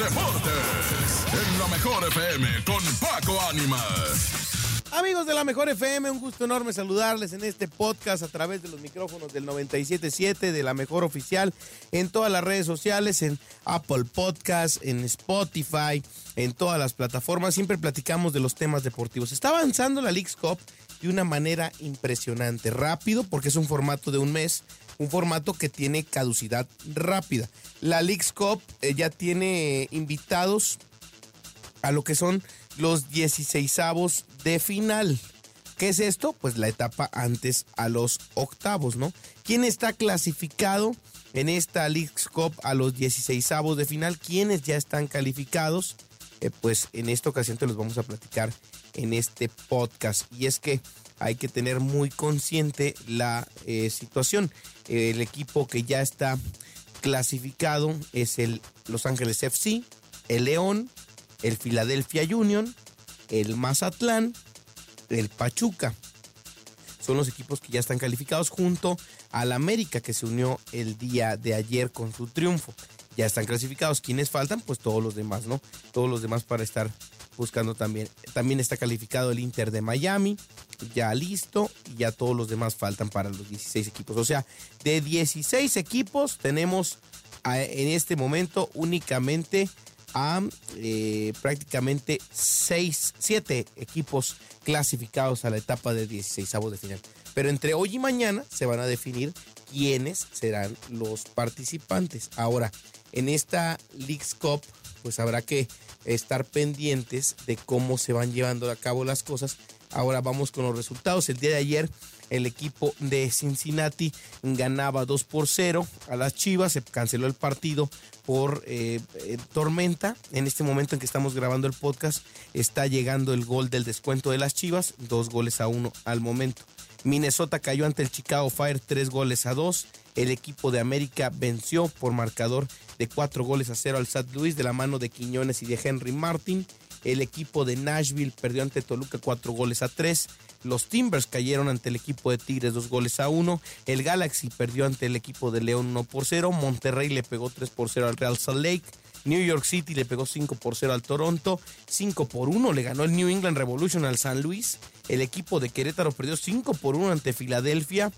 deportes. En la mejor FM con Paco Ánimas. Amigos de la Mejor FM, un gusto enorme saludarles en este podcast a través de los micrófonos del 977 de la Mejor Oficial en todas las redes sociales, en Apple Podcast, en Spotify, en todas las plataformas. Siempre platicamos de los temas deportivos. Está avanzando la League's Cup de una manera impresionante, rápido, porque es un formato de un mes, un formato que tiene caducidad rápida. La League's Cup eh, ya tiene invitados a lo que son los 16 de final. ¿Qué es esto? Pues la etapa antes a los octavos, ¿no? ¿Quién está clasificado en esta League's Cup a los 16 de final? ¿Quiénes ya están calificados? Eh, pues en esta ocasión te los vamos a platicar en este podcast. Y es que hay que tener muy consciente la eh, situación. El equipo que ya está clasificado es el Los Ángeles FC, el León, el Philadelphia Union, el Mazatlán, el Pachuca. Son los equipos que ya están calificados junto al América que se unió el día de ayer con su triunfo. Ya están clasificados. ¿Quiénes faltan? Pues todos los demás, ¿no? Todos los demás para estar buscando también. También está calificado el Inter de Miami, ya listo, y ya todos los demás faltan para los 16 equipos. O sea, de 16 equipos tenemos en este momento únicamente a eh, prácticamente 6, 7 equipos clasificados a la etapa de 16 de final. Pero entre hoy y mañana se van a definir quiénes serán los participantes. Ahora, en esta League's Cup, pues habrá que estar pendientes de cómo se van llevando a cabo las cosas. Ahora vamos con los resultados. El día de ayer el equipo de Cincinnati ganaba 2 por 0 a las Chivas, se canceló el partido por eh, eh, tormenta. En este momento en que estamos grabando el podcast está llegando el gol del descuento de las Chivas, dos goles a uno al momento. Minnesota cayó ante el Chicago Fire tres goles a dos. El equipo de América venció por marcador de cuatro goles a cero al St. Louis de la mano de Quiñones y de Henry Martin. El equipo de Nashville perdió ante Toluca cuatro goles a tres. Los Timbers cayeron ante el equipo de Tigres dos goles a uno. El Galaxy perdió ante el equipo de León 1 por 0. Monterrey le pegó 3 por 0 al Real Salt Lake. New York City le pegó 5 por 0 al Toronto, 5 por 1 le ganó el New England Revolution al San Luis, el equipo de Querétaro perdió 5 por 1 ante Filadelfia,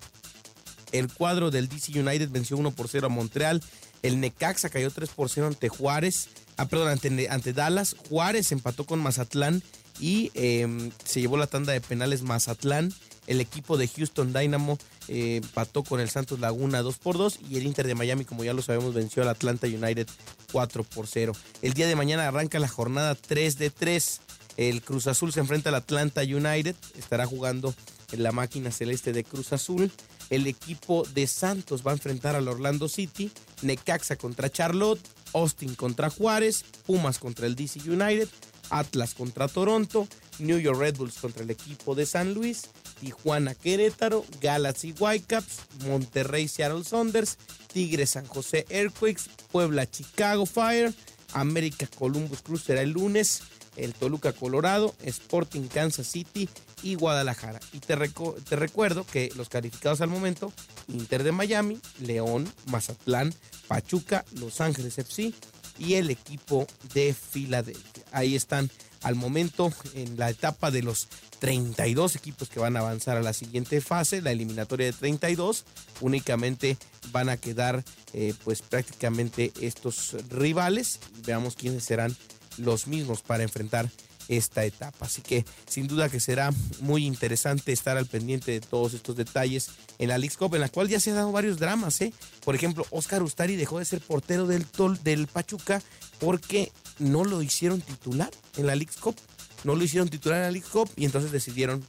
el cuadro del DC United venció 1 por 0 a Montreal, el Necaxa cayó 3 por 0 ante Juárez, ah, perdón, ante, Dallas, Juárez empató con Mazatlán y em, se llevó la tanda de penales Mazatlán. El equipo de Houston Dynamo eh, empató con el Santos Laguna 2 por 2 y el Inter de Miami, como ya lo sabemos, venció al Atlanta United 4 por 0. El día de mañana arranca la jornada 3 de 3. El Cruz Azul se enfrenta al Atlanta United, estará jugando la máquina celeste de Cruz Azul. El equipo de Santos va a enfrentar al Orlando City, Necaxa contra Charlotte, Austin contra Juárez, Pumas contra el DC United, Atlas contra Toronto, New York Red Bulls contra el equipo de San Luis, Tijuana Querétaro, Galaxy Whitecaps, Monterrey Seattle Saunders, Tigres San José Earthquakes, Puebla Chicago Fire, América Columbus Cruz será el lunes, el Toluca Colorado, Sporting Kansas City y Guadalajara. Y te, te recuerdo que los calificados al momento, Inter de Miami, León, Mazatlán, Pachuca, Los Ángeles FC y el equipo de Filadelfia. Ahí están al momento en la etapa de los 32 equipos que van a avanzar a la siguiente fase, la eliminatoria de 32, únicamente van a quedar eh, pues prácticamente estos rivales, veamos quiénes serán los mismos para enfrentar esta etapa. Así que sin duda que será muy interesante estar al pendiente de todos estos detalles en la League Cup, en la cual ya se han dado varios dramas. ¿eh? Por ejemplo, Oscar Ustari dejó de ser portero del, del Pachuca porque no lo hicieron titular en la League Cup. No lo hicieron titular en la League Cup y entonces decidieron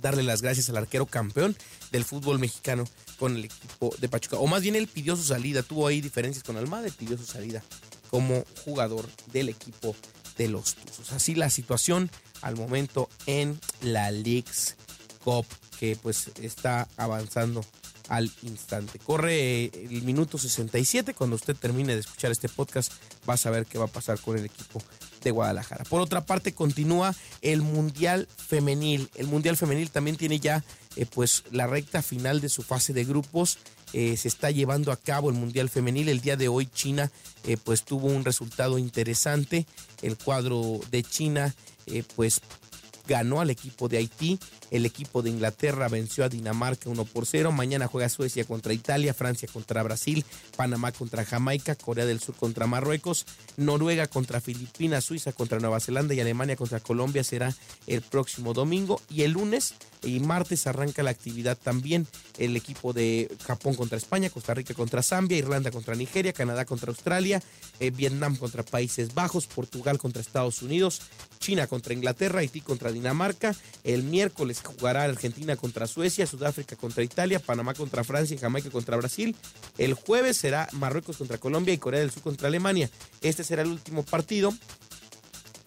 darle las gracias al arquero campeón del fútbol mexicano con el equipo de Pachuca. O más bien él pidió su salida, tuvo ahí diferencias con Almada y pidió su salida como jugador del equipo de los Tuzos. Así la situación al momento en la Leagues Cup que pues está avanzando al instante. Corre el minuto 67. Cuando usted termine de escuchar este podcast, va a saber qué va a pasar con el equipo de Guadalajara. Por otra parte, continúa el Mundial Femenil. El Mundial Femenil también tiene ya eh, pues la recta final de su fase de grupos. Eh, se está llevando a cabo el Mundial Femenil. El día de hoy China eh, pues tuvo un resultado interesante. El cuadro de China eh, pues ganó al equipo de Haití. El equipo de Inglaterra venció a Dinamarca 1 por 0. Mañana juega Suecia contra Italia, Francia contra Brasil, Panamá contra Jamaica, Corea del Sur contra Marruecos, Noruega contra Filipinas, Suiza contra Nueva Zelanda y Alemania contra Colombia será el próximo domingo. Y el lunes y martes arranca la actividad también el equipo de Japón contra España, Costa Rica contra Zambia, Irlanda contra Nigeria, Canadá contra Australia, eh, Vietnam contra Países Bajos, Portugal contra Estados Unidos, China contra Inglaterra, Haití contra Dinamarca. El miércoles jugará Argentina contra Suecia, Sudáfrica contra Italia, Panamá contra Francia y Jamaica contra Brasil. El jueves será Marruecos contra Colombia y Corea del Sur contra Alemania. Este será el último partido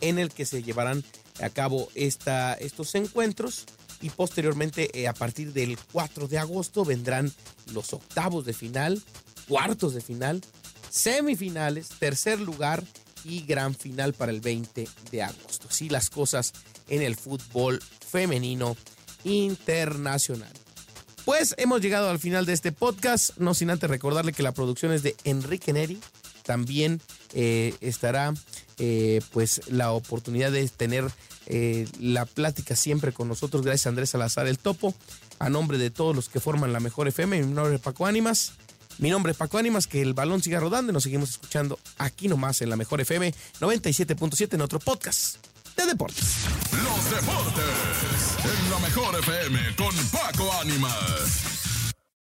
en el que se llevarán a cabo esta, estos encuentros y posteriormente eh, a partir del 4 de agosto vendrán los octavos de final, cuartos de final, semifinales, tercer lugar y gran final para el 20 de agosto. Así las cosas en el fútbol femenino internacional. Pues hemos llegado al final de este podcast, no sin antes recordarle que la producción es de Enrique Neri. También eh, estará eh, pues la oportunidad de tener eh, la plática siempre con nosotros. Gracias a Andrés Salazar el Topo. A nombre de todos los que forman la mejor FM, mi nombre es Paco Ánimas. Mi nombre es Paco Ánimas, que el balón siga rodando y nos seguimos escuchando aquí nomás en la mejor FM 97.7 en otro podcast de deportes. Los deportes en la mejor FM con Paco Ánimas.